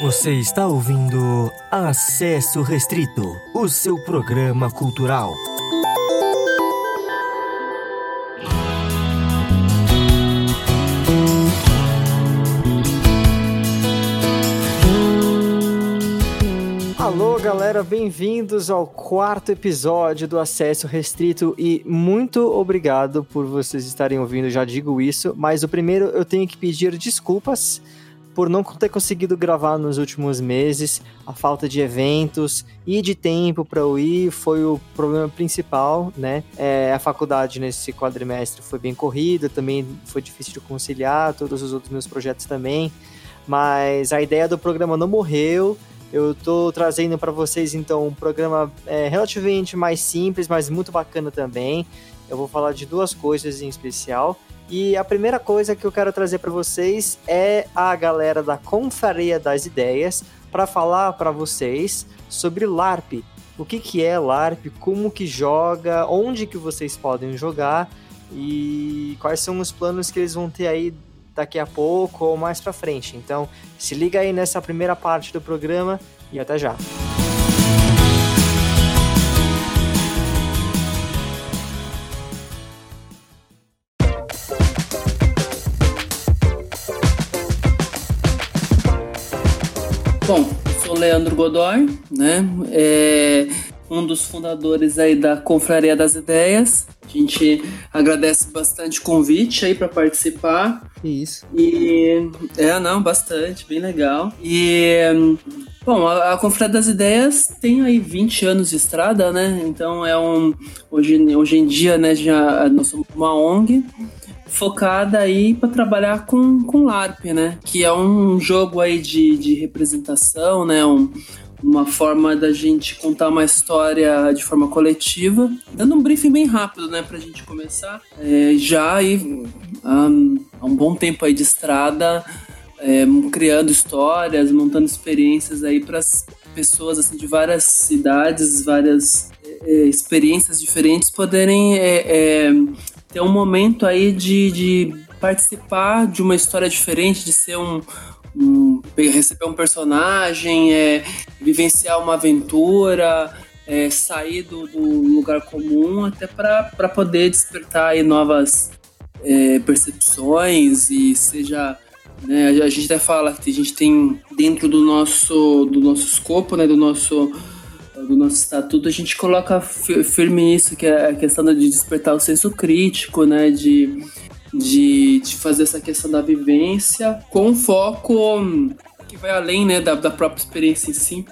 Você está ouvindo Acesso Restrito, o seu programa cultural. Galera, bem-vindos ao quarto episódio do Acesso Restrito e muito obrigado por vocês estarem ouvindo, já digo isso, mas o primeiro eu tenho que pedir desculpas por não ter conseguido gravar nos últimos meses, a falta de eventos e de tempo para eu ir foi o problema principal, né? É, a faculdade nesse quadrimestre foi bem corrida, também foi difícil de conciliar, todos os outros meus projetos também, mas a ideia do programa não morreu. Eu tô trazendo para vocês então um programa é, relativamente mais simples, mas muito bacana também. Eu vou falar de duas coisas em especial. E a primeira coisa que eu quero trazer para vocês é a galera da Confraria das Ideias para falar para vocês sobre LARP. O que, que é LARP, como que joga, onde que vocês podem jogar e quais são os planos que eles vão ter aí daqui a pouco ou mais para frente. Então, se liga aí nessa primeira parte do programa e até já. Bom, sou Leandro Godoy, né? É um dos fundadores aí da Confraria das Ideias. A gente agradece bastante o convite aí para participar. Isso. E é, não, bastante, bem legal. E bom, a, a Confraria das Ideias tem aí 20 anos de estrada, né? Então é um hoje, hoje em dia, né, já nós somos uma ONG focada aí para trabalhar com, com LARP, né? Que é um jogo aí de, de representação, né? Um, uma forma da gente contar uma história de forma coletiva. Dando um briefing bem rápido, né, pra gente começar. É, já aí, há um bom tempo aí de estrada, é, criando histórias, montando experiências aí para as pessoas assim, de várias cidades, várias é, experiências diferentes poderem é, é, ter um momento aí de, de participar de uma história diferente, de ser um, receber um personagem, é, vivenciar uma aventura, é, sair do, do, lugar comum, até para poder despertar aí novas é, percepções e seja né, a gente até fala que a gente tem dentro do nosso do nosso escopo, né, do nosso do nosso estatuto, a gente coloca firme isso, que é a questão de despertar o senso crítico, né, de, de, de fazer essa questão da vivência com foco que vai além, né, da, da própria experiência em si.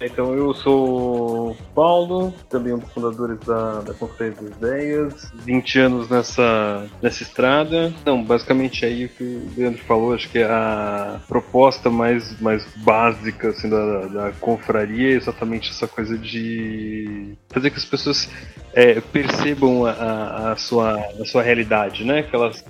Então, eu sou Paulo, também um dos fundadores da, da Conferência das Ideias, 20 anos nessa, nessa estrada. Então, basicamente aí o que o Leandro falou, acho que é a proposta mais, mais básica assim, da, da confraria é exatamente essa coisa de fazer que as pessoas é, percebam a, a, sua, a sua realidade, né? Que elas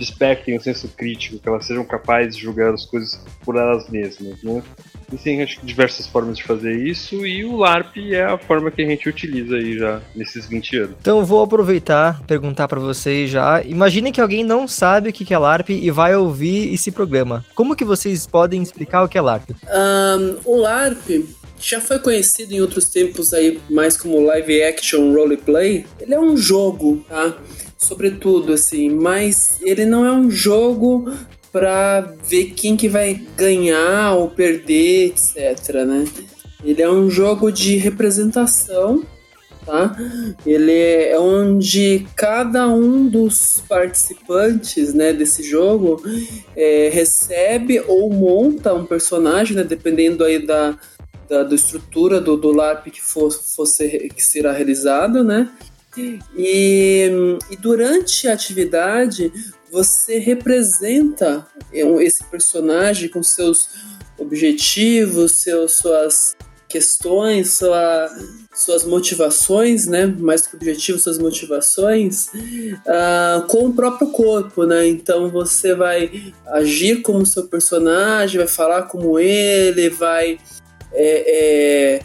despertem o senso crítico, que elas sejam capazes de julgar as coisas por elas mesmas, né? Existem acho, diversas formas de fazer isso e o LARP é a forma que a gente utiliza aí já nesses 20 anos. Então vou aproveitar, perguntar para vocês já. Imaginem que alguém não sabe o que é LARP e vai ouvir esse programa. Como que vocês podem explicar o que é LARP? Um, o LARP já foi conhecido em outros tempos aí mais como live action roleplay. Ele é um jogo, tá? Sobretudo assim, mas ele não é um jogo para ver quem que vai ganhar ou perder, etc, né? Ele é um jogo de representação, tá? Ele é onde cada um dos participantes, né, desse jogo é, recebe ou monta um personagem, né, dependendo aí da, da, da estrutura do, do LARP que for, for ser, que será realizado, né? E, e durante a atividade, você representa esse personagem com seus objetivos, seus, suas questões, sua, suas motivações, né? Mais que objetivos, suas motivações, uh, com o próprio corpo, né? Então você vai agir como seu personagem, vai falar como ele, vai é, é,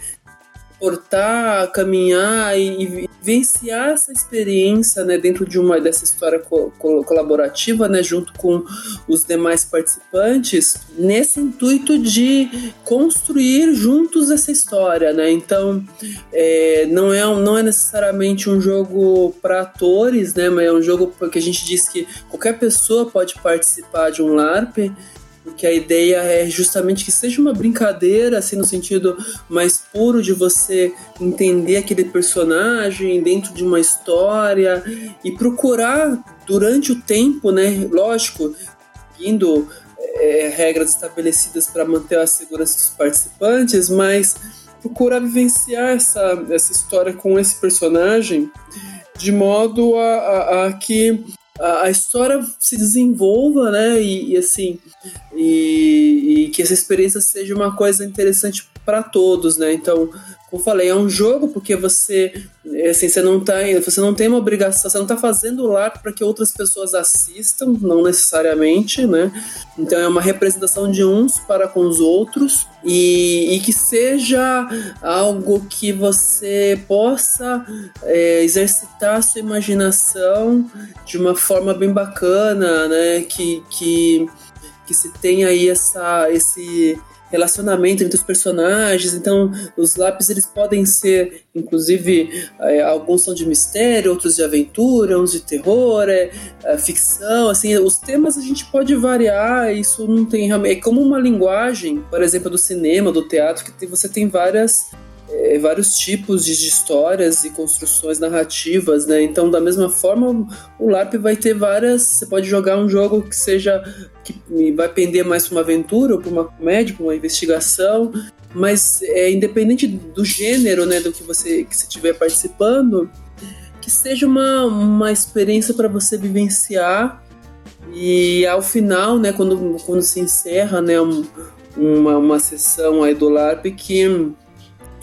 portar, caminhar e, e vivenciar essa experiência, né, dentro de uma dessa história co colaborativa, né, junto com os demais participantes, nesse intuito de construir juntos essa história, né? Então, é, não é não é necessariamente um jogo para atores, né, mas é um jogo porque a gente diz que qualquer pessoa pode participar de um LARP porque a ideia é justamente que seja uma brincadeira, assim, no sentido mais puro de você entender aquele personagem dentro de uma história e procurar durante o tempo, né, lógico, seguindo é, regras estabelecidas para manter a segurança dos participantes, mas procurar vivenciar essa, essa história com esse personagem de modo a, a, a que a, história se desenvolva, né? E, e assim, e, e, que essa experiência seja uma coisa interessante para todos, né? Então, como falei, é um jogo porque você, assim, você não tá, você não tem uma obrigação, você não tá fazendo lá para que outras pessoas assistam, não necessariamente, né? Então é uma representação de uns para com os outros e, e que seja algo que você possa é, exercitar a sua imaginação de uma forma bem bacana, né? Que, que, que se tenha aí essa, esse relacionamento entre os personagens. Então, os lápis eles podem ser, inclusive, é, alguns são de mistério, outros de aventura, uns de terror, é, é, ficção. Assim, os temas a gente pode variar. Isso não tem é como uma linguagem, por exemplo, do cinema, do teatro, que você tem várias é, vários tipos de, histórias e construções narrativas, né? Então, da mesma forma, o LARP vai ter várias. Você pode jogar um jogo que seja. que vai pender mais para uma aventura, ou para uma comédia, para uma investigação, mas é independente do gênero, né? Do que você que estiver participando, que seja uma, uma experiência para você vivenciar. E ao final, né, quando, quando se encerra né, um, uma, uma sessão aí do LARP, que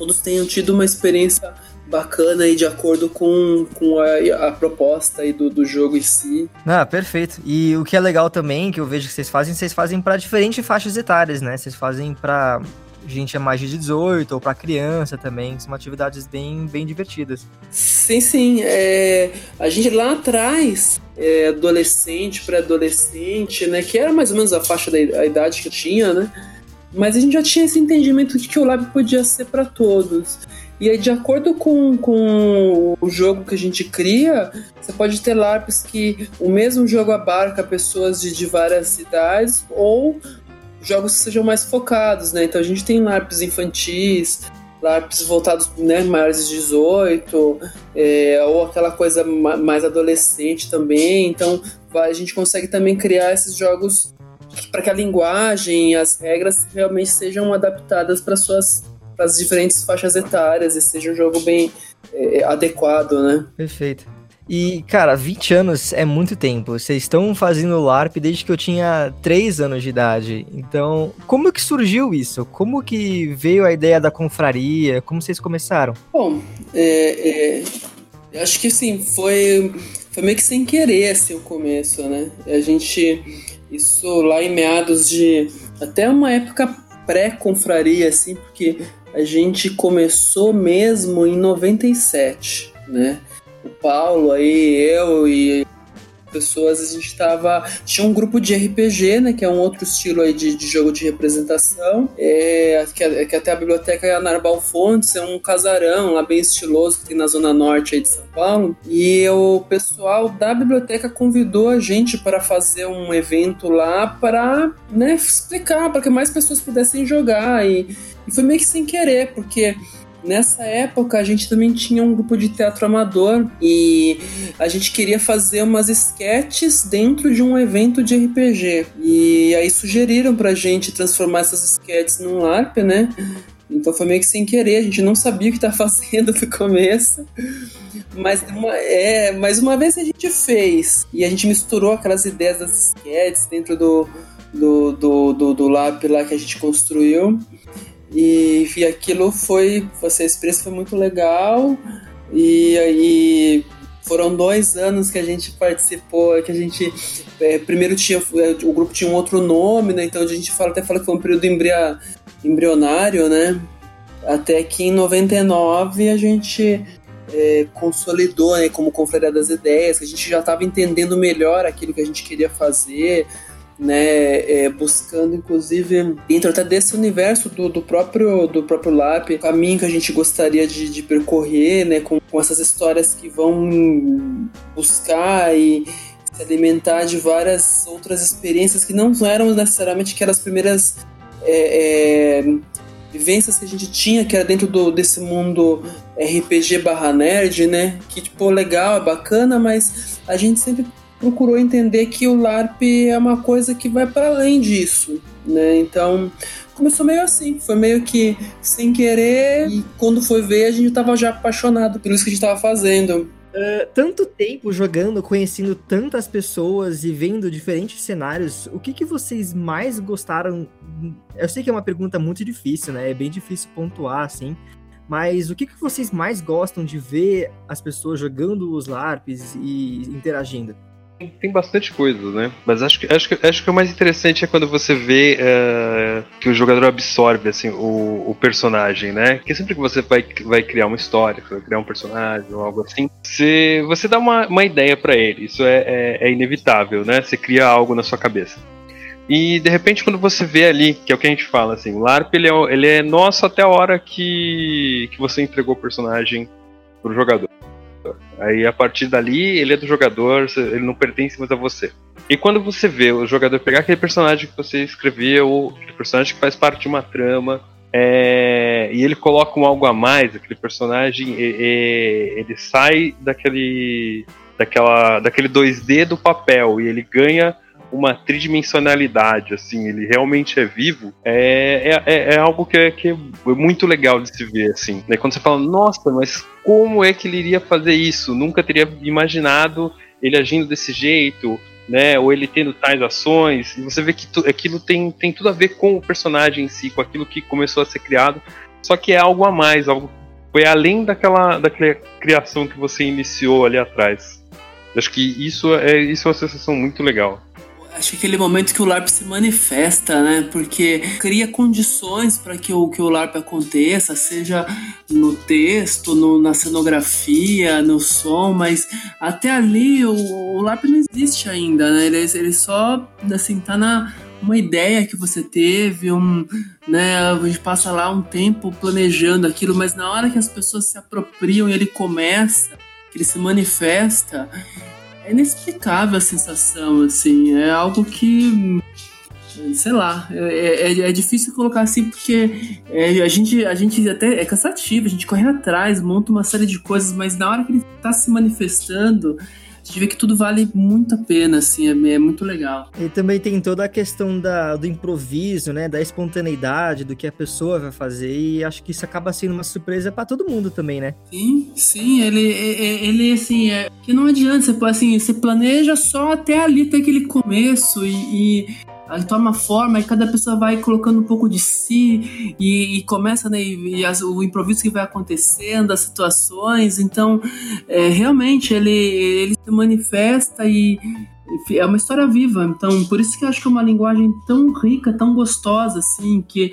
todos tenham tido uma experiência bacana e de acordo com, com a, a proposta aí do, do jogo em si. Ah, perfeito. E o que é legal também, que eu vejo que vocês fazem, vocês fazem para diferentes faixas etárias, né? Vocês fazem para gente a mais de 18 ou para criança também, são atividades bem, bem divertidas. Sim, sim. É, a gente lá atrás, é, adolescente, pré-adolescente, né, que era mais ou menos a faixa da a idade que eu tinha, né? Mas a gente já tinha esse entendimento de que o lab podia ser para todos. E aí, de acordo com, com o jogo que a gente cria, você pode ter LARPs que o mesmo jogo abarca pessoas de, de várias idades ou jogos que sejam mais focados, né? Então a gente tem LARPs infantis, LARPs voltados né, maiores de 18, é, ou aquela coisa mais adolescente também. Então a gente consegue também criar esses jogos para que a linguagem e as regras realmente sejam adaptadas para suas para as diferentes faixas etárias e seja um jogo bem é, adequado, né? Perfeito. E, cara, 20 anos é muito tempo. Vocês estão fazendo LARP desde que eu tinha 3 anos de idade. Então, como que surgiu isso? Como que veio a ideia da confraria? Como vocês começaram? Bom, é, é, acho que sim, foi, foi meio que sem querer assim, o começo, né? A gente isso lá em meados de. até uma época pré-confraria, assim, porque a gente começou mesmo em 97, né? O Paulo aí, eu e pessoas, a gente tava. Tinha um grupo de RPG, né? Que é um outro estilo aí de, de jogo de representação. É, que, que até a biblioteca é Narbal Fontes, é um casarão lá bem estiloso que tem na zona norte aí de São Paulo. E o pessoal da biblioteca convidou a gente para fazer um evento lá para né, explicar, para que mais pessoas pudessem jogar. E, e foi meio que sem querer, porque Nessa época, a gente também tinha um grupo de teatro amador e a gente queria fazer umas sketches dentro de um evento de RPG. E aí sugeriram pra gente transformar essas sketches num LARP, né? Então foi meio que sem querer, a gente não sabia o que estava fazendo no começo. Mas uma, é, mas uma vez a gente fez e a gente misturou aquelas ideias das sketches dentro do, do, do, do, do lá que a gente construiu. E, e aquilo foi, essa experiência foi muito legal. E aí foram dois anos que a gente participou, que a gente é, primeiro tinha é, o grupo tinha um outro nome, né? Então a gente fala, até fala que foi um período embria, embrionário, né? Até que em 99 a gente é, consolidou né, como Confraria das Ideias, que a gente já estava entendendo melhor aquilo que a gente queria fazer, né, é, buscando inclusive dentro até desse universo do, do próprio do próprio LARP, o caminho que a gente gostaria de, de percorrer, né, com, com essas histórias que vão buscar e se alimentar de várias outras experiências que não eram necessariamente aquelas primeiras é, é, vivências que a gente tinha, que era dentro do, desse mundo RPG barra nerd, né? Que, tipo, legal, é bacana, mas a gente sempre procurou entender que o LARP é uma coisa que vai para além disso, né? Então, começou meio assim, foi meio que sem querer e quando foi ver a gente tava já apaixonado isso que a gente tava fazendo. Uh, tanto tempo jogando, conhecendo tantas pessoas e vendo diferentes cenários, o que, que vocês mais gostaram? Eu sei que é uma pergunta muito difícil, né? É bem difícil pontuar, assim. Mas o que, que vocês mais gostam de ver as pessoas jogando os LARPs e interagindo? Tem bastante coisa, né? Mas acho que, acho que, acho que o mais interessante é quando você vê uh, que o jogador absorve assim, o, o, personagem, né? Que sempre que você vai, vai criar uma história, vai criar um personagem ou algo assim, você, você dá uma, uma ideia para ele. Isso é, é, é, inevitável, né? Você cria algo na sua cabeça. E de repente, quando você vê ali, que é o que a gente fala, assim, o LARP ele é, ele é nosso até a hora que, que você entregou o personagem pro jogador. Aí a partir dali ele é do jogador, ele não pertence mais a você. E quando você vê o jogador pegar aquele personagem que você escreveu, aquele personagem que faz parte de uma trama, é, e ele coloca um algo a mais, aquele personagem, ele sai daquele, daquela, daquele 2D do papel e ele ganha uma tridimensionalidade, assim, ele realmente é vivo, é, é, é algo que é, que é muito legal de se ver, assim. Né? Quando você fala, nossa, mas como é que ele iria fazer isso? Nunca teria imaginado ele agindo desse jeito, né? Ou ele tendo tais ações, e você vê que tu, aquilo tem, tem tudo a ver com o personagem em si, com aquilo que começou a ser criado, só que é algo a mais, algo foi além daquela, daquela criação que você iniciou ali atrás. Acho que isso é, isso é uma sensação muito legal. Acho que aquele momento que o LARP se manifesta, né? Porque cria condições para que o, que o LARP aconteça, seja no texto, no, na cenografia, no som, mas até ali o, o LARP não existe ainda, né? Ele, ele só, assim, tá na uma ideia que você teve, um, né, a gente passa lá um tempo planejando aquilo, mas na hora que as pessoas se apropriam e ele começa, que ele se manifesta, é inexplicável a sensação, assim. É algo que. Sei lá, é, é, é difícil colocar assim porque é, a, gente, a gente até é cansativo, a gente corre atrás, monta uma série de coisas, mas na hora que ele está se manifestando, a gente vê que tudo vale muito a pena, assim, é, é muito legal. E também tem toda a questão da, do improviso, né, da espontaneidade, do que a pessoa vai fazer, e acho que isso acaba sendo uma surpresa para todo mundo também, né? Sim, sim, ele, ele assim, é que não adianta, você, assim, você planeja só até ali, até aquele começo, e, e toma forma e cada pessoa vai colocando um pouco de si e, e começa né, e, e as, o improviso que vai acontecendo, as situações. Então, é, realmente ele, ele se manifesta e é uma história viva. Então, por isso que eu acho que é uma linguagem tão rica, tão gostosa, assim, que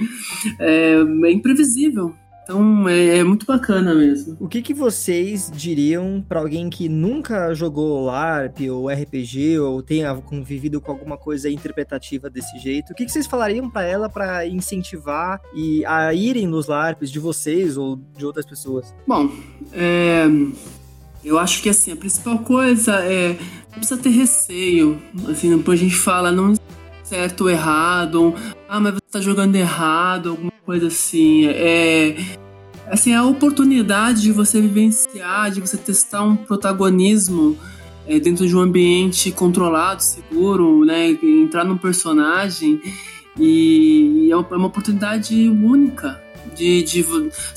é, é imprevisível. Então é, é, muito bacana mesmo. O que, que vocês diriam para alguém que nunca jogou LARP ou RPG ou tenha convivido com alguma coisa interpretativa desse jeito? O que, que vocês falariam para ela para incentivar e a irem nos LARPs de vocês ou de outras pessoas? Bom, é, eu acho que assim a principal coisa é não precisa ter receio. Assim, depois a gente fala não certo ou errado, ah, mas você tá jogando errado, alguma coisa assim. É, assim, a oportunidade de você vivenciar, de você testar um protagonismo é, dentro de um ambiente controlado, seguro, né? Entrar num personagem e é uma oportunidade única. De, de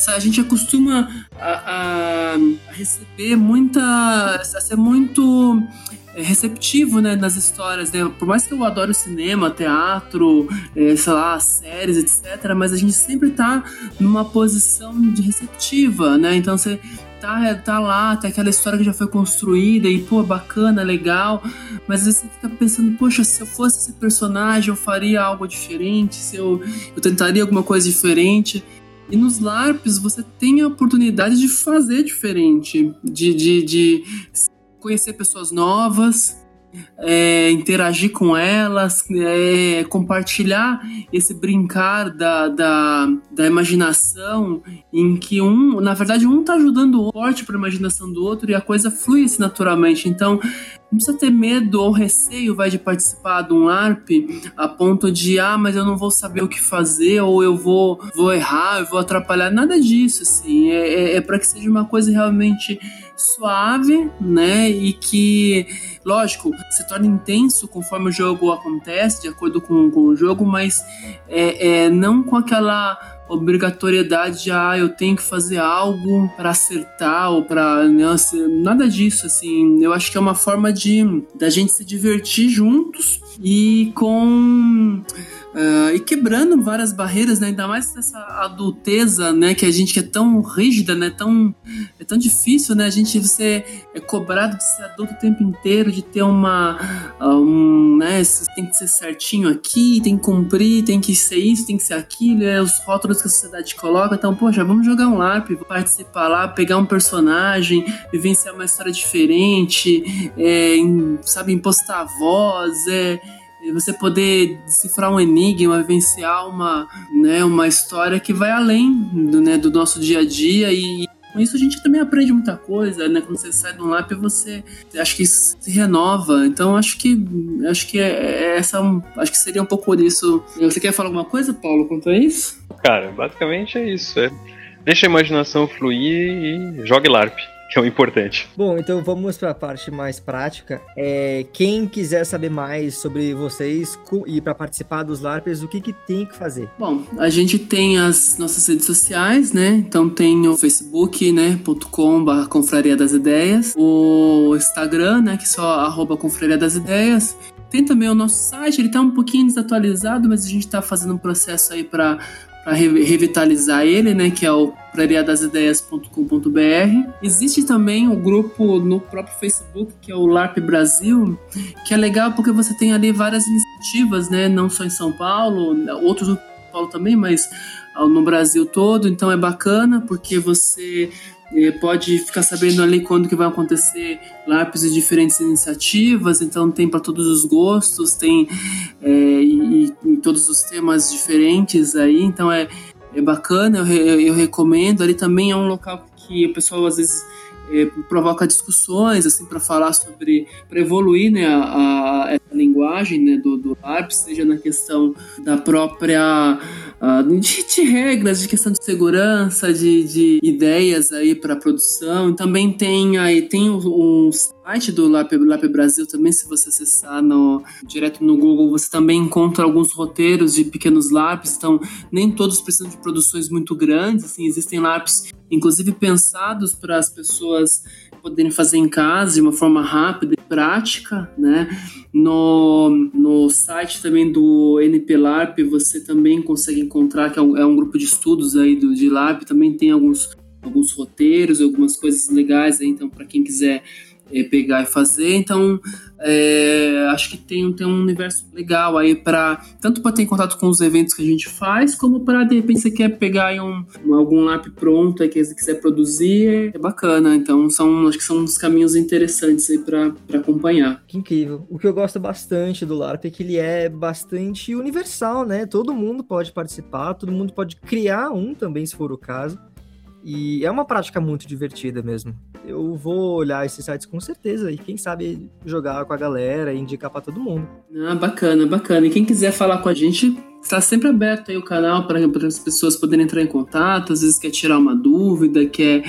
a gente acostuma a, a, receber muita. a ser muito é, receptivo, né, nas histórias, né? Por mais que eu adore cinema, teatro, é, sei lá, séries, etc., mas a gente sempre tá numa posição de receptiva, né? Então você tá, tá lá, tem aquela história que já foi construída e, pô, bacana, legal, mas às vezes você fica pensando, poxa, se eu fosse esse personagem, eu faria algo diferente, se eu, eu tentaria alguma coisa diferente. E nos LARPs você tem a oportunidade de fazer diferente, de, de, de conhecer pessoas novas, é, interagir com elas, é, compartilhar esse brincar da, da, da, imaginação, em que um, na verdade, um tá ajudando o forte para a imaginação do outro e a coisa flui assim naturalmente. Então, não precisa ter medo ou receio vai de participar de um LARP a ponto de ah, mas eu não vou saber o que fazer ou eu vou vou errar, eu vou atrapalhar, nada disso assim. É, é, é para que seja uma coisa realmente suave, né? E que, lógico, se torna intenso conforme o jogo acontece, de acordo com, com o jogo, mas é, é não com aquela obrigatoriedade de ah, eu tenho que fazer algo para acertar ou para nada disso assim. Eu acho que é uma forma de da gente se divertir juntos e com Uh, e quebrando várias barreiras, né? ainda mais essa adulteza, né? Que a gente que é tão rígida, né? Tão, é tão difícil, né? A gente você é cobrado de ser adulto o tempo inteiro, de ter uma, um, né? Tem que ser certinho aqui, tem que cumprir, tem que ser isso, tem que ser aquilo, é os rótulos que a sociedade coloca. Então, poxa, vamos jogar um LARP, participar lá, pegar um personagem, vivenciar uma história diferente, é, sabe, impostar a voz, é você poder decifrar um enigma, vivenciar uma, né, uma história que vai além do, né, do nosso dia a dia e com isso a gente também aprende muita coisa, né? Quando você sai de um lab, você acho que se renova. Então acho que acho que é, é essa acho que seria um pouco disso. Você quer falar alguma coisa, Paulo, quanto a isso? Cara, basicamente é isso. É, deixa a imaginação fluir e jogue LARP que é o importante. Bom, então vamos para a parte mais prática. É, quem quiser saber mais sobre vocês e para participar dos LARPs, o que, que tem que fazer? Bom, a gente tem as nossas redes sociais, né? Então tem o Facebook, né? .com Confraria das Ideias, o Instagram, né? Que é só arroba Confraria das Ideias. Tem também o nosso site, ele está um pouquinho desatualizado, mas a gente está fazendo um processo aí para para revitalizar ele, né, que é o praiadasideias.com.br. Existe também o um grupo no próprio Facebook, que é o LARP Brasil, que é legal porque você tem ali várias iniciativas, né, não só em São Paulo, outros no São Paulo também, mas no Brasil todo, então é bacana porque você é, pode ficar sabendo ali quando que vai acontecer lápis de diferentes iniciativas, então tem para todos os gostos, tem é, e, e, todos os temas diferentes aí, então é, é bacana, eu, eu recomendo. Ali também é um local que o pessoal às vezes é, provoca discussões assim para falar sobre para evoluir né a, a, linguagem né, do, do LARP, seja na questão da própria uh, de, de, regras, de questão de segurança, de, de ideias aí para produção. Também tem aí tem um, site do LAP, LAP Brasil também, se você acessar no, direto no Google, você também encontra alguns roteiros de pequenos LARPs, então nem todos precisam de produções muito grandes, assim, existem LARPs inclusive pensados para as pessoas poderem fazer em casa de uma forma rápida e prática, né? No, no site também do NPLARP você também consegue encontrar que é um, é um grupo de estudos aí do de LARP, também tem alguns alguns roteiros, algumas coisas legais aí, então para quem quiser é, pegar e fazer. Então, é, acho que tem, tem um universo legal aí para tanto para ter contato com os eventos que a gente faz, como para de repente você quer pegar um, algum lap pronto aí que você quiser produzir, é bacana. Então, são acho que são uns caminhos interessantes aí para acompanhar. Que incrível. O que eu gosto bastante do LARP é que ele é bastante universal, né? Todo mundo pode participar, todo mundo pode criar um também, se for o caso. E é uma prática muito divertida mesmo. Eu vou olhar esses sites com certeza e quem sabe jogar com a galera e indicar para todo mundo. Ah, bacana, bacana. E quem quiser falar com a gente, está sempre aberto aí o canal para as pessoas poderem entrar em contato, às vezes quer tirar uma dúvida, quer,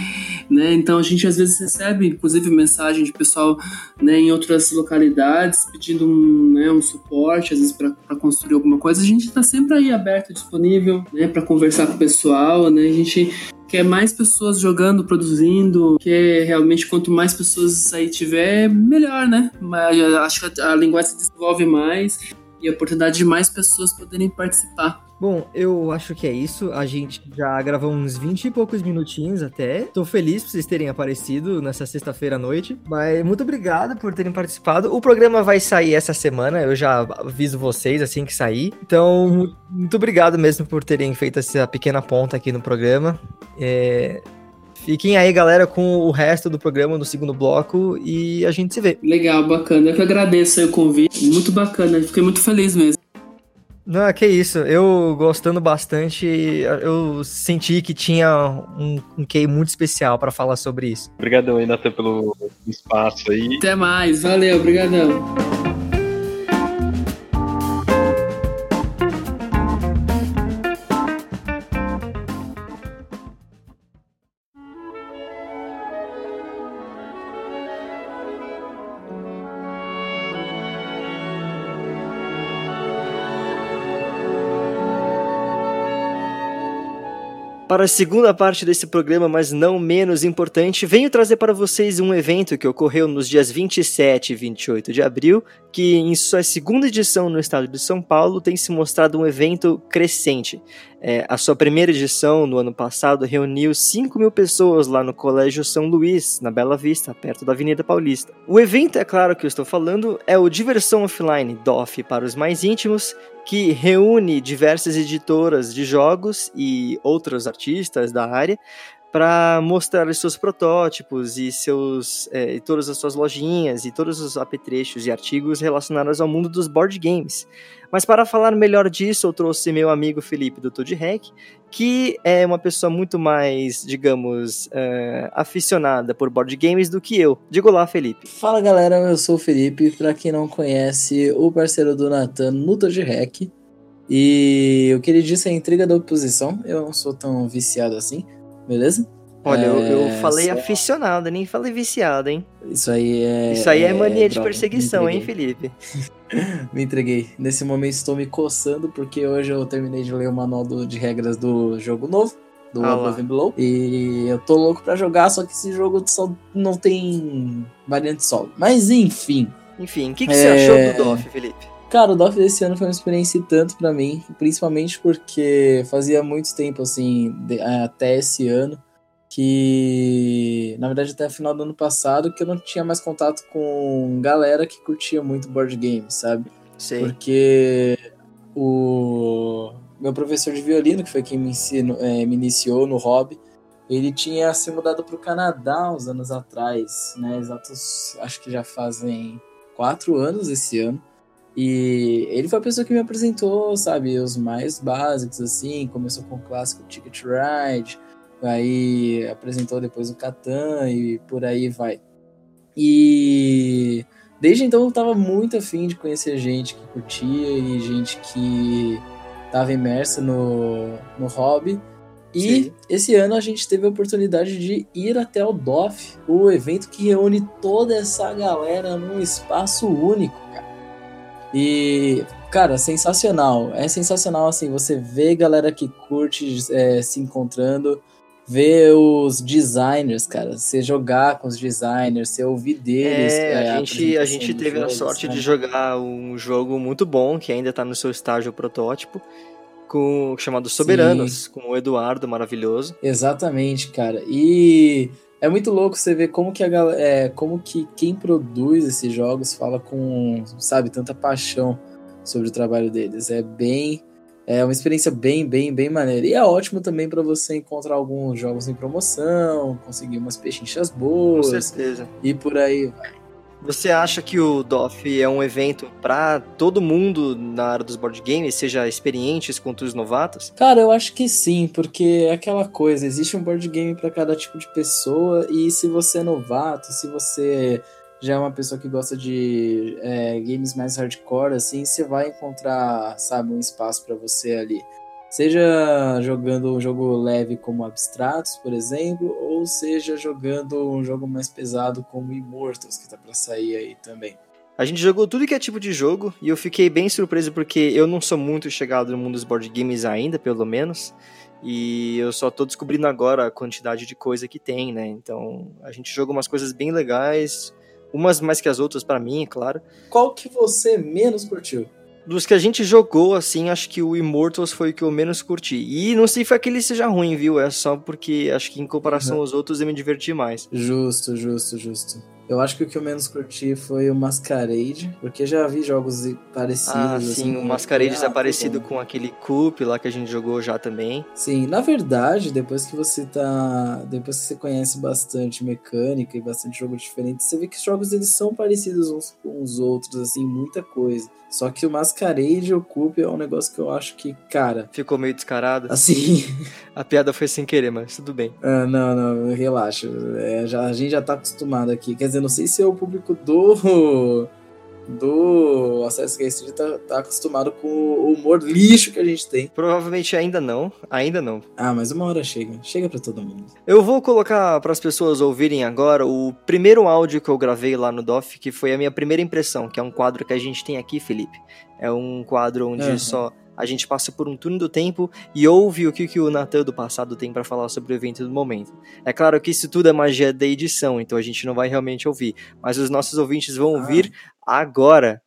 né? Então a gente às vezes recebe, inclusive, mensagem de pessoal, né, em outras localidades pedindo um, né, um suporte, às vezes para construir alguma coisa. A gente está sempre aí aberto, disponível, né, para conversar com o pessoal, né? A gente quer mais pessoas jogando, produzindo, que realmente quanto mais pessoas aí tiver, melhor, né? Mas acho que a linguagem se desenvolve mais e a oportunidade de mais pessoas poderem participar. Bom, eu acho que é isso. A gente já gravou uns 20 e poucos minutinhos até. Tô feliz por vocês terem aparecido nessa sexta-feira à noite. Mas muito obrigado por terem participado. O programa vai sair essa semana, eu já aviso vocês assim que sair. Então, muito obrigado mesmo por terem feito essa pequena ponta aqui no programa. É... Fiquem aí, galera, com o resto do programa no segundo bloco e a gente se vê. Legal, bacana. Eu que agradeço o convite. Muito bacana, fiquei muito feliz mesmo. Não, que isso. Eu gostando bastante, eu senti que tinha um, um QI muito especial para falar sobre isso. Obrigadão aí, Nathan, pelo espaço aí. Até mais, valeu, obrigadão. Para a segunda parte desse programa, mas não menos importante, venho trazer para vocês um evento que ocorreu nos dias 27 e 28 de abril, que em sua segunda edição no estado de São Paulo tem se mostrado um evento crescente. É, a sua primeira edição, no ano passado, reuniu 5 mil pessoas lá no Colégio São Luís, na Bela Vista, perto da Avenida Paulista. O evento, é claro que eu estou falando, é o Diversão Offline DOF para os mais íntimos, que reúne diversas editoras de jogos e outros artistas da área para mostrar os seus protótipos e seus é, e todas as suas lojinhas e todos os apetrechos e artigos relacionados ao mundo dos board games. Mas para falar melhor disso, eu trouxe meu amigo Felipe do Toad Hack, que é uma pessoa muito mais, digamos, uh, aficionada por board games do que eu. Digo lá, Felipe. Fala galera, eu sou o Felipe. Para quem não conhece, o parceiro do Nathan no Toad Hack. E o que ele disse é a intriga da oposição. Eu não sou tão viciado assim beleza? Olha, é, eu, eu, é, falei aficionado, nem falei viciado, hein? Isso aí é. Isso aí é, é mania de perseguição, hein, Felipe? me entreguei. Nesse momento estou me coçando porque hoje eu terminei de ler o manual do, de regras do jogo novo, do ah, Above and Below. E eu tô louco pra jogar, só que esse jogo só não tem variante solo. Mas enfim. Enfim, o que, que é... você achou do DOF, Felipe? Cara, o DOF desse ano foi uma experiência tanto para mim, principalmente porque fazia muito tempo, assim, de, até esse ano, que na verdade até o final do ano passado, que eu não tinha mais contato com galera que curtia muito board games, sabe? Sim. Porque o meu professor de violino, que foi quem me, ensino, é, me iniciou no hobby, ele tinha se mudado para o Canadá uns anos atrás, né? Exatos, acho que já fazem quatro anos esse ano. E ele foi a pessoa que me apresentou, sabe, os mais básicos, assim. Começou com o clássico Ticket Ride, aí apresentou depois o Catan e por aí vai. E desde então eu tava muito afim de conhecer gente que curtia e gente que tava imersa no, no hobby. E Sim. esse ano a gente teve a oportunidade de ir até o DOF, o evento que reúne toda essa galera num espaço único, cara. E, cara, sensacional. É sensacional, assim, você vê galera que curte é, se encontrando, ver os designers, cara. Você jogar com os designers, você ouvir deles. É, é a, gente, a gente teve jogos, a sorte né? de jogar um jogo muito bom, que ainda tá no seu estágio protótipo. Com, chamado Soberanos, Sim. com o Eduardo, maravilhoso. Exatamente, cara. E é muito louco você ver como que a é, como que quem produz esses jogos fala com, sabe, tanta paixão sobre o trabalho deles. É bem é uma experiência bem, bem, bem maneira. E é ótimo também para você encontrar alguns jogos em promoção, conseguir umas pechinchas boas. Com certeza. E por aí vai. Você acha que o DOF é um evento para todo mundo na área dos board games, seja experientes quanto os novatos? Cara, eu acho que sim, porque é aquela coisa, existe um board game para cada tipo de pessoa e se você é novato, se você já é uma pessoa que gosta de é, games mais hardcore, assim, você vai encontrar, sabe, um espaço para você ali. Seja jogando um jogo leve como Abstratos, por exemplo, ou seja jogando um jogo mais pesado como Immortals, que tá para sair aí também. A gente jogou tudo que é tipo de jogo e eu fiquei bem surpreso porque eu não sou muito chegado no mundo dos board games ainda, pelo menos. E eu só tô descobrindo agora a quantidade de coisa que tem, né? Então, a gente jogou umas coisas bem legais, umas mais que as outras para mim, é claro. Qual que você menos curtiu? Dos que a gente jogou, assim, acho que o Immortals foi o que eu menos curti. E não sei que ele seja ruim, viu? É só porque acho que em comparação uhum. aos outros eu me diverti mais. Justo, justo, justo. Eu acho que o que eu menos curti foi o Masquerade, porque já vi jogos parecidos. Ah, sim, assim, o Masquerade é parecido com aquele Coop lá que a gente jogou já também. Sim, na verdade, depois que você tá. Depois que você conhece bastante mecânica e bastante jogo diferente, você vê que os jogos eles são parecidos uns com os outros, assim, muita coisa. Só que o Masquerade Ocupe é um negócio que eu acho que, cara. Ficou meio descarado? Assim. a piada foi sem querer, mas tudo bem. Ah, não, não, relaxa. É, já, a gente já tá acostumado aqui. Quer dizer, não sei se é o público do do Assassin's Creed tá, tá acostumado com o humor lixo que a gente tem. Provavelmente ainda não, ainda não. Ah, mas uma hora chega, chega para todo mundo. Eu vou colocar para as pessoas ouvirem agora o primeiro áudio que eu gravei lá no DOF, que foi a minha primeira impressão, que é um quadro que a gente tem aqui, Felipe. É um quadro onde uhum. só a gente passa por um turno do tempo e ouve o que, que o Natan do passado tem para falar sobre o evento do momento. É claro que isso tudo é magia da edição, então a gente não vai realmente ouvir, mas os nossos ouvintes vão ah. ouvir agora.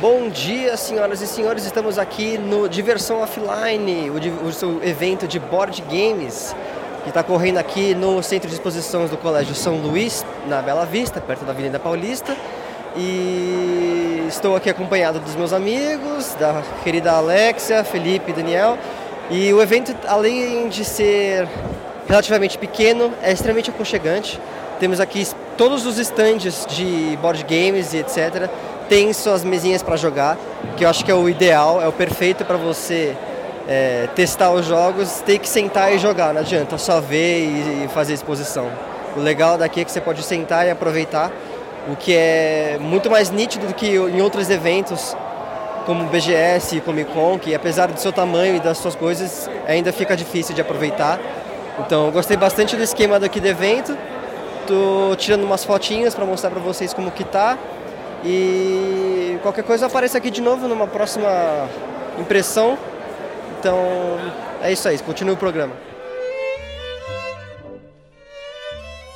Bom dia, senhoras e senhores. Estamos aqui no Diversão Offline, o, o seu evento de board games que está correndo aqui no Centro de Exposições do Colégio São Luís, na Bela Vista, perto da Avenida Paulista. E estou aqui acompanhado dos meus amigos, da querida Alexia, Felipe e Daniel. E o evento, além de ser relativamente pequeno, é extremamente aconchegante. Temos aqui todos os estandes de board games e etc. Tem suas mesinhas para jogar, que eu acho que é o ideal, é o perfeito para você é, testar os jogos, tem que sentar e jogar, não adianta só ver e, fazer exposição. O legal daqui é que você pode sentar e aproveitar, o que é muito mais nítido do que em outros eventos, como o BGS e Comic Con, que apesar do seu tamanho e das suas coisas, ainda fica difícil de aproveitar. Então, gostei bastante do esquema daqui do evento. Tô tirando umas fotinhas para mostrar para vocês como que tá. E qualquer coisa apareça aqui de novo numa próxima impressão. Então, é isso aí, continue o programa.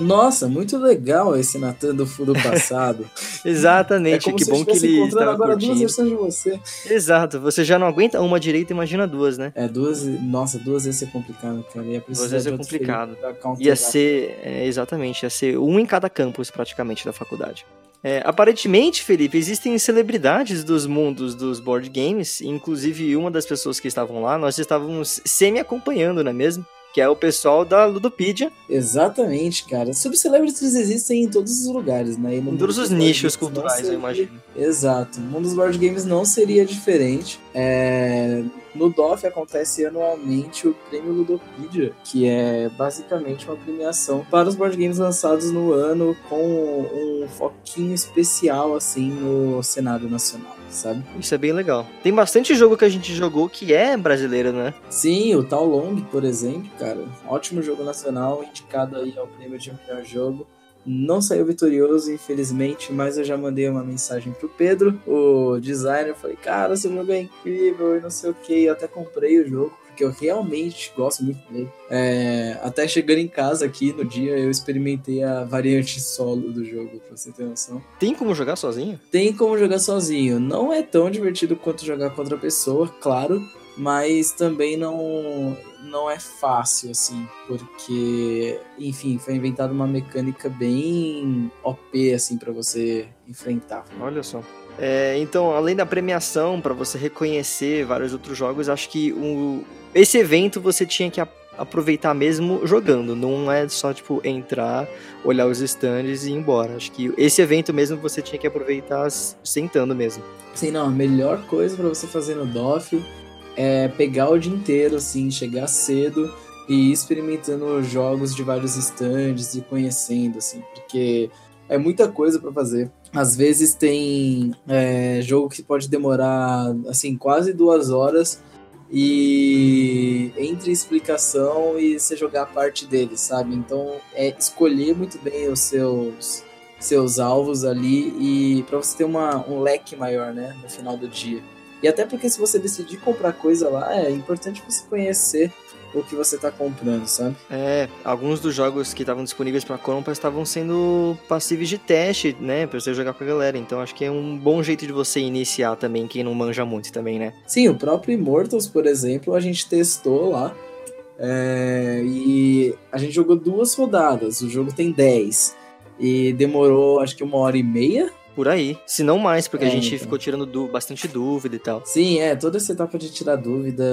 Nossa, muito legal esse Natan do, do passado. Exatamente, é que bom que ele estava agora curtindo. duas versões de você. Exato, você já não aguenta uma direita, imagina duas, né? É, duas, nossa, duas ia ser complicado, cara. Ia duas ia ser complicado. Ia ser, é, exatamente, ia ser um em cada campus praticamente da faculdade. É, aparentemente, Felipe, existem celebridades dos mundos dos board games, inclusive uma das pessoas que estavam lá, nós estávamos semi-acompanhando, não é mesmo? que é o pessoal da Ludopedia. Exatamente, cara. Subcelebrities existem em todos os lugares, né? em todos os nichos culturais, seria... eu imagino. Exato. O mundo dos board games não seria diferente. É... No DOF acontece anualmente o Prêmio Ludopedia, que é basicamente uma premiação para os board games lançados no ano com um foquinho especial assim no Senado Nacional, sabe? Isso é bem legal. Tem bastante jogo que a gente jogou que é brasileiro, né? Sim, o Tal Long, por exemplo, cara, ótimo jogo nacional, indicado aí ao prêmio de melhor jogo. Não saiu vitorioso, infelizmente, mas eu já mandei uma mensagem pro Pedro, o designer. Falei, cara, seu jogo é incrível e não sei o que. Eu até comprei o jogo, porque eu realmente gosto muito dele. É, até chegando em casa aqui no dia, eu experimentei a variante solo do jogo, pra você ter noção. Tem como jogar sozinho? Tem como jogar sozinho. Não é tão divertido quanto jogar com outra pessoa, claro mas também não não é fácil assim, porque enfim, foi inventada uma mecânica bem OP assim para você enfrentar. Olha só. É, então, além da premiação para você reconhecer vários outros jogos, acho que o, esse evento você tinha que aproveitar mesmo jogando, não é só tipo entrar, olhar os stands e ir embora. Acho que esse evento mesmo você tinha que aproveitar sentando mesmo. Sim, não, a melhor coisa para você fazer no DOF é pegar o dia inteiro, assim, chegar cedo e ir experimentando jogos de vários stands e conhecendo, assim, porque é muita coisa para fazer. Às vezes tem é, jogo que pode demorar, assim, quase duas horas e entre explicação e você jogar parte dele, sabe? Então é escolher muito bem os seus seus alvos ali e para você ter uma, um leque maior, né, no final do dia. E até porque se você decidir comprar coisa lá, é importante você conhecer o que você tá comprando, sabe? É, alguns dos jogos que estavam disponíveis para compra estavam sendo passíveis de teste, né, para você jogar com a galera. Então acho que é um bom jeito de você iniciar também, quem não manja muito também, né? Sim, o próprio Immortals, por exemplo, a gente testou lá. É, e a gente jogou duas rodadas. O jogo tem 10. E demorou acho que uma hora e meia por aí. Se não mais, porque É, a gente então. ficou tirando du- bastante dúvida e tal. Sim, é, toda essa etapa de tirar dúvida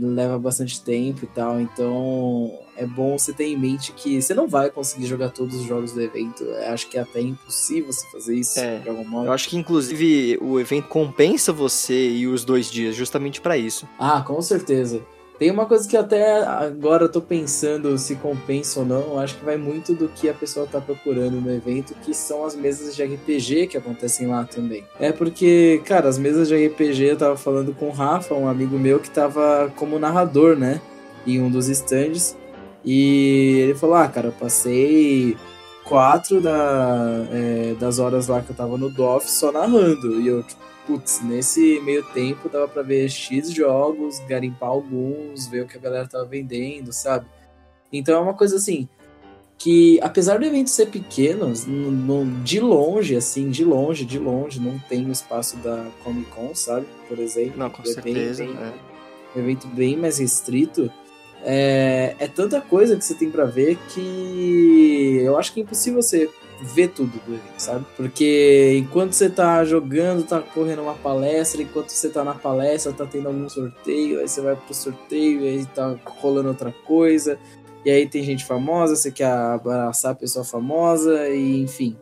leva bastante tempo e tal, então é bom você ter em mente que você não vai conseguir jogar todos os jogos do evento. Eu Acho que é até impossível você fazer isso É, de algum modo. Eu acho que inclusive o evento compensa você e os dois dias justamente pra isso. Ah, com certeza. Tem uma coisa que até agora eu tô pensando se compensa ou não. Acho que vai muito do que a pessoa tá procurando no evento, que são as mesas de RPG que acontecem lá também. É porque, cara, as mesas de RPG, eu tava falando com o Rafa, um amigo meu que tava como narrador, né? Em um dos stands. E ele falou: Ah, cara, eu passei quatro da, é, das horas lá que eu tava no DOF só narrando. E eu, tipo, putz, nesse meio tempo dava pra ver X jogos, garimpar alguns, ver o que a galera tava vendendo, sabe? Então é uma coisa assim, que apesar do evento ser pequeno, no- no- de longe, assim, de longe, de longe, não tem o espaço da Comic Con, sabe? Por exemplo. Não, com É certeza. bem- é. um evento bem mais restrito, é, é tanta coisa que você tem pra ver que eu acho que é impossível você ver tudo do evento, sabe? Porque enquanto você tá jogando, tá correndo uma palestra, enquanto você tá na palestra, tá tendo algum sorteio, aí você vai pro sorteio, e aí tá rolando outra coisa, e aí tem gente famosa, você quer abraçar a pessoa famosa, e enfim.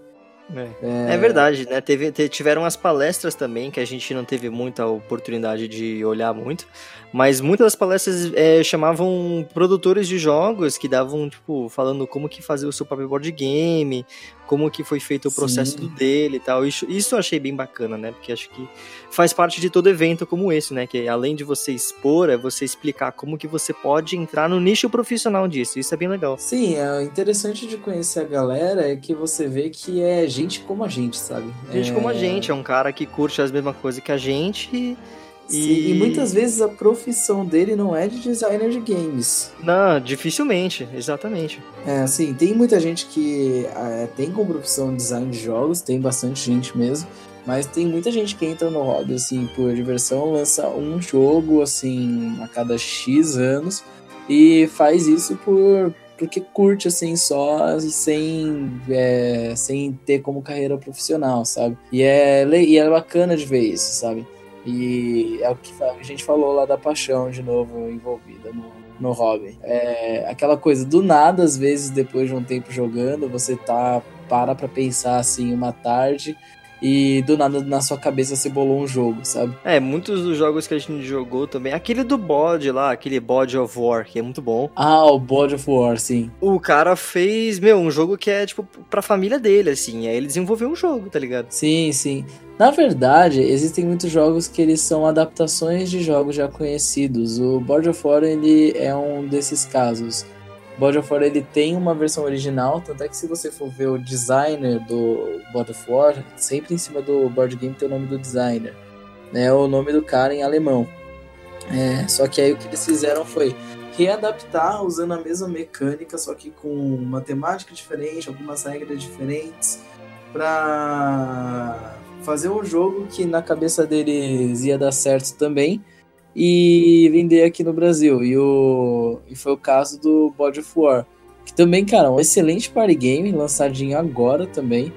É. É verdade, né? Teve, te- tiveram as palestras também, que a gente não teve muita oportunidade de olhar muito, mas muitas das palestras é, chamavam produtores de jogos que davam, tipo, falando como que fazer o seu próprio board game, como que foi feito o processo Sim. dele e tal. Isso, isso eu achei bem bacana, né? Porque acho que faz parte de todo evento como esse, né? Que além de você expor, é você explicar como que você pode entrar no nicho profissional disso. Isso é bem legal. Sim, é interessante de conhecer a galera é que você vê que é gente como a gente, sabe? Gente é... como a gente, é um cara que curte as mesmas coisas que a gente e- E- e muitas vezes a profissão dele não é de designer de games. Não, dificilmente, exatamente. É, assim, tem muita gente que é, tem como profissão design de jogos, tem bastante gente mesmo, mas tem muita gente que entra no hobby, assim, por diversão, lança um jogo, assim, a cada X anos, e faz isso por porque curte, assim, só, sem, é, sem ter como carreira profissional, sabe? E é, e é bacana de ver isso, sabe? E é o que a gente falou lá da paixão de novo envolvida no, no hobby. É aquela coisa, do nada, às vezes, depois de um tempo jogando, você tá para pra pensar assim uma tarde e do nada na sua cabeça você bolou um jogo, sabe? É, muitos dos jogos que a gente jogou também. Aquele do bode lá, aquele bode of war, que é muito bom. Ah, o God of War, sim. O cara fez, meu, um jogo que é, tipo, pra família dele, assim. Aí ele desenvolveu um jogo, tá ligado? Sim, sim. Na verdade, existem muitos jogos que eles são adaptações de jogos já conhecidos. O God of War, ele é um desses casos. God of War, ele tem uma versão original, tanto é que se você for ver o designer do God of War, sempre em cima do board game tem o nome do designer. Né, o nome do cara em alemão. É, só que aí o que eles fizeram foi readaptar usando a mesma mecânica, só que com uma temática diferente, algumas regras diferentes, para fazer um jogo que na cabeça deles ia dar certo também e vender aqui no Brasil. E, o, e foi o caso do God of War, que também, cara, é um excelente party game, lançadinho agora também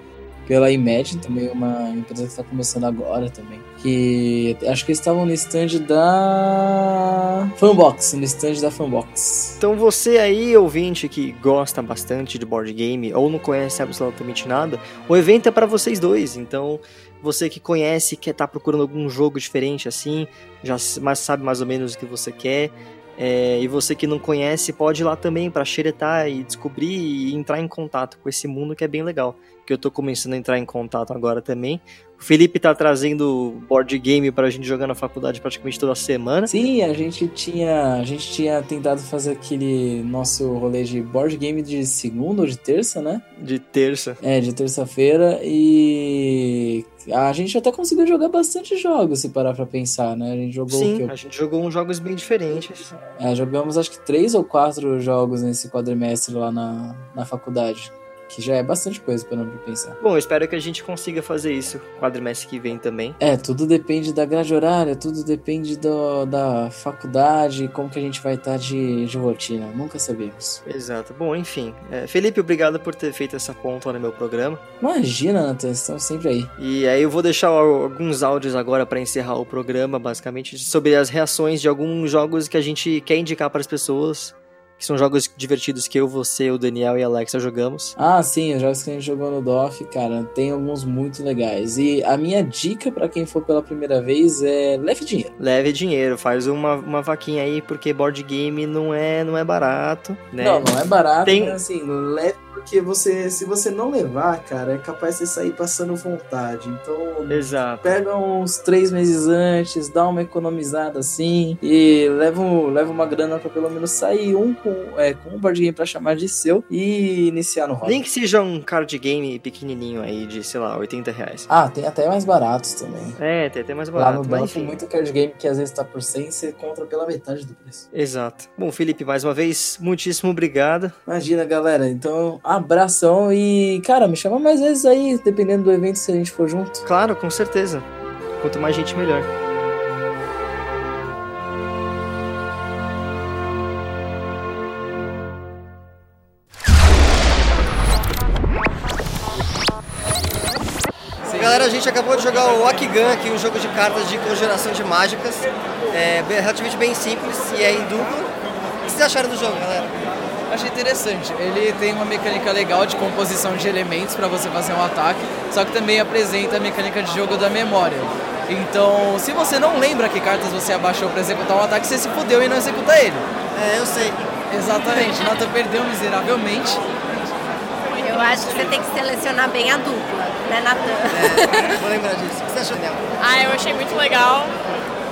pela Imagine, também uma empresa que está começando agora também. Que acho que eles estavam no stand da Fanbox, no stand da Fanbox. Então você aí, ouvinte, que gosta bastante de board game ou não conhece absolutamente nada, o evento é pra vocês dois. Então, você que conhece e quer estar procurando algum jogo diferente assim, já mas sabe mais ou menos o que você quer. é, e você que não conhece, pode ir lá também pra xeretar e descobrir e entrar em contato com esse mundo que é bem legal. Que eu tô começando a entrar em contato agora também. O Felipe tá trazendo board game pra gente jogar na faculdade praticamente toda semana. Sim, a gente tinha, a gente tinha tentado fazer aquele nosso rolê de board game de segunda ou de terça, né? De terça. É, de terça-feira e A gente até conseguiu jogar bastante jogos, se parar pra pensar, né? A gente jogou Sim, quê? a gente jogou uns jogos bem diferentes. É, jogamos acho que três ou quatro jogos nesse quadrimestre lá na, na faculdade. Que já é bastante coisa para não pensar. Bom, eu espero que a gente consiga fazer isso quadrimestre que vem também. É, tudo depende da grade horária, tudo depende do, da faculdade, como que a gente vai estar de, de rotina. Nunca sabemos. Exato. Bom, enfim. É, Felipe, obrigado por ter feito essa ponta no meu programa. Imagina, Nathan, estamos sempre aí. E aí eu vou deixar alguns áudios agora para encerrar o programa, basicamente, sobre as reações de alguns jogos que a gente quer indicar para as pessoas que são jogos divertidos que eu, você, o Daniel e a Alexa jogamos. Ah, sim, os jogos que a gente jogou no DOF, cara, tem alguns muito legais. E a minha dica para quem for pela primeira vez é leve dinheiro. Leve dinheiro, faz uma, uma vaquinha aí, porque board game não é, não é barato, né? Não, não é barato, Tem- mas assim, leve porque você, se você não levar, cara, é capaz de você sair passando vontade. Então, Exato. pega uns três meses antes, dá uma economizada assim e leva, um- leva uma grana pra pelo menos sair um com, é, com um board game pra chamar de seu e iniciar no hobby. Nem que seja um card game pequenininho aí de, sei lá, 80 reais. Ah, tem até mais baratos também. É, tem até mais Lá barato, no mas banco tem muito card game que às vezes tá por 100 e você compra pela metade do preço. Exato. Bom, Felipe, mais uma vez, muitíssimo obrigado. Imagina, galera. Então, abração e, cara, me chama mais vezes aí, dependendo do evento, se a gente for junto. Claro, com certeza. Quanto mais gente, melhor. Galera, a gente acabou de jogar o Akigan aqui, um jogo de cartas de conjuração de mágicas. É relativamente bem simples e é em dupla. O que vocês acharam do jogo, galera? Achei interessante. Ele tem uma mecânica legal de composição de elementos para você fazer um ataque, só que também apresenta a mecânica de jogo da memória. Então, se você não lembra que cartas você abaixou para executar um ataque, você se fudeu e não executa ele. É, eu sei. Exatamente. Nata perdeu miseravelmente. Eu acho que você tem que selecionar bem a dupla, né, Natan? Vou lembrar disso. O que você achou dela? Ah, eu achei muito legal.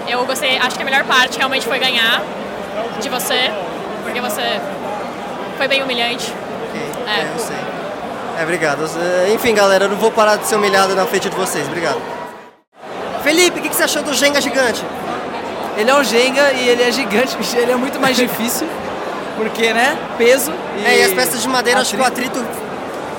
Eu gostei, acho que a melhor parte realmente foi ganhar de você, porque você foi bem humilhante. Ok, É. é, eu sei. É, obrigado. É, Enfim, galera, eu não vou parar de ser humilhado na frente de vocês. Obrigado. Felipe, o que que você achou do Jenga gigante? Ele é um Jenga e ele é gigante, ele é muito mais difícil, porque, né, peso e... É, e as peças de madeira, acho que o atrito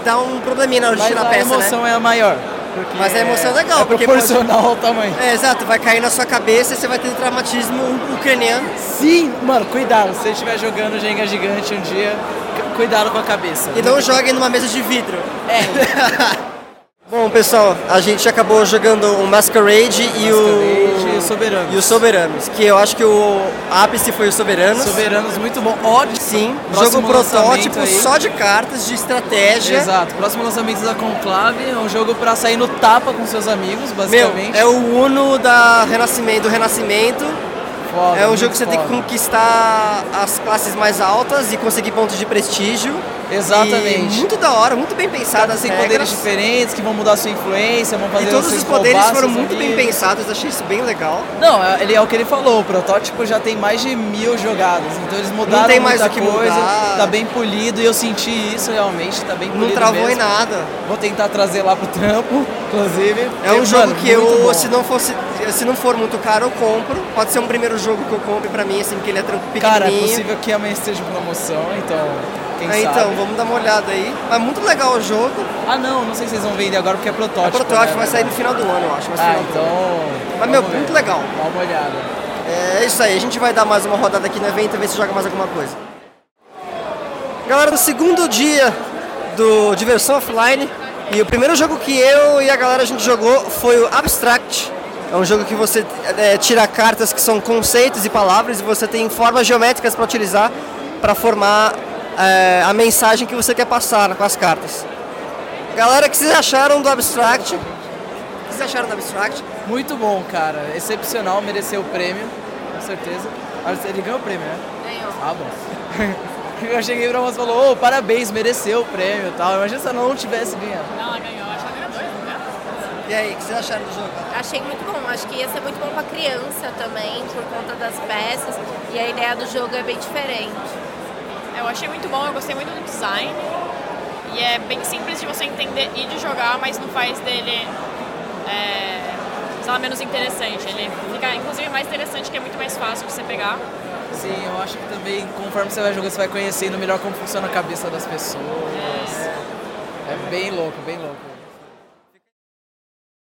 dá um probleminha na hora de Mas tirar a a peça, emoção né? é a maior. Porque Mas a emoção é legal, é porque proporcional ao tamanho. É, exato, vai cair na sua cabeça e você vai ter traumatismo ucraniano. Sim, mano, cuidado. Se você estiver jogando Jenga gigante um dia, cu- cuidado com a cabeça. E não joguem numa mesa de vidro. É, Bom, pessoal, a gente acabou jogando o Masquerade e o... e o Soberano. E o Soberanos, que eu acho que o ápice foi o Soberanos. Soberanos muito bom. Ódio. Sim, Próximo jogo protótipo aí. só de cartas, de estratégia. Exato. Próximo lançamento da Conclave é um jogo pra sair no tapa com seus amigos, Meu, basicamente. é o Uno da Renascimento, do Renascimento. Foda, é um jogo que você tem que foda. conquistar as classes mais altas e conseguir pontos de prestígio. Exatamente. E muito da hora, muito bem pensado Cartas as têm regras. poderes diferentes que vão mudar a sua influência, vão fazer E todos os poderes foram muito bem amigos. pensados, achei isso bem legal. Não, é- ele é o que ele falou, o protótipo já tem mais de mil jogadas, então eles mudaram tem mais muita o que coisa, mudar. tá bem polido e eu senti isso realmente, tá bem polido Não travou mesmo. em nada. Vou tentar trazer lá pro trampo, inclusive. É um jogo que eu, bom. se não fosse, se não for muito caro, eu compro. Pode ser um primeiro jogo que eu compre pra mim, assim, porque ele é tranquilo, Cara, é possível que amanhã esteja promoção, então quem É, sabe. então, vamos dar uma olhada aí. Mas muito legal o jogo. Ah não, não sei se vocês vão vender agora porque é É protótipo. protótipo, né? vai sair no final do ano, eu acho. Mas, Ah, final do ano. então... mas meu, ver. muito legal. Dá uma olhada. É isso aí, a gente vai dar mais uma rodada aqui no evento e ver se joga mais alguma coisa. Galera, no segundo dia do Diversão Offline, e o primeiro jogo que eu e a galera a gente jogou foi o Abstract. É um jogo que você é, tira cartas que são conceitos e palavras e você tem formas geométricas para utilizar para formar é, a mensagem que você quer passar com as cartas. Galera, o que vocês acharam do Abstract? O que vocês acharam do Abstract? Muito bom, cara. Excepcional, mereceu o prêmio, com certeza. Ele ganhou o prêmio, né? Ganhou. Ah, bom. Eu cheguei pra você e falou, ô, parabéns, mereceu o prêmio e tal. Imagina se ela não tivesse ganhado. Não, ela ganhou, acho que ela ganhou dois, não ganhou? E aí, o que vocês acharam do jogo? Achei muito bom. Acho que ia ser muito bom pra criança também, por conta das peças. E a ideia do jogo é bem diferente. Eu achei muito bom, eu gostei muito do design. E é bem simples de você entender e de jogar, mas não faz dele é, ela menos interessante. Ele fica, inclusive, mais interessante que é muito mais fácil de você pegar. Sim, eu acho que também, conforme você vai jogando, você vai conhecendo melhor como funciona a cabeça das pessoas. É, é bem louco, bem louco.